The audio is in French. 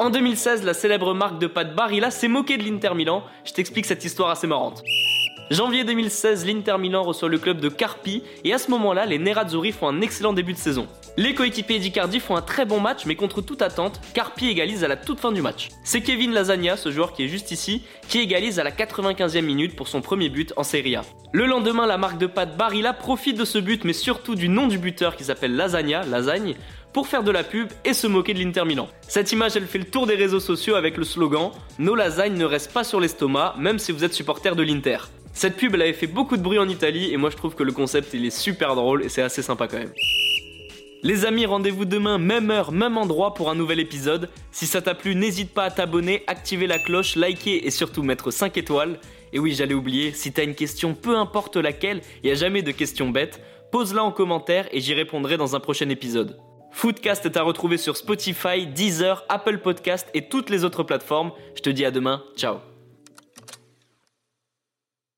En 2016, la célèbre marque de pâtes Barilla s'est moquée de l'Inter Milan. Je t'explique cette histoire assez marrante. Janvier 2016, l'Inter Milan reçoit le club de Carpi et à ce moment-là, les Nerazzurri font un excellent début de saison. Les coéquipiers d'Icardi font un très bon match, mais contre toute attente, Carpi égalise à la toute fin du match. C'est Kevin Lasagna, ce joueur qui est juste ici, qui égalise à la 95e minute pour son premier but en Serie A. Le lendemain, la marque de pâtes Barilla profite de ce but, mais surtout du nom du buteur qui s'appelle Lasagna, Lasagne, pour faire de la pub et se moquer de l'Inter Milan. Cette image, elle fait le tour des réseaux sociaux avec le slogan Nos lasagnes ne restent pas sur l'estomac, même si vous êtes supporter de l'Inter. Cette pub, elle avait fait beaucoup de bruit en Italie et moi je trouve que le concept il est super drôle et c'est assez sympa quand même. Les amis, rendez-vous demain, même heure, même endroit pour un nouvel épisode. Si ça t'a plu, n'hésite pas à t'abonner, activer la cloche, liker et surtout mettre 5 étoiles. Et oui, j'allais oublier, si t'as une question, peu importe laquelle, il n'y a jamais de questions bêtes, pose-la en commentaire et j'y répondrai dans un prochain épisode. Foodcast est à retrouver sur Spotify, Deezer, Apple Podcast et toutes les autres plateformes. Je te dis à demain, ciao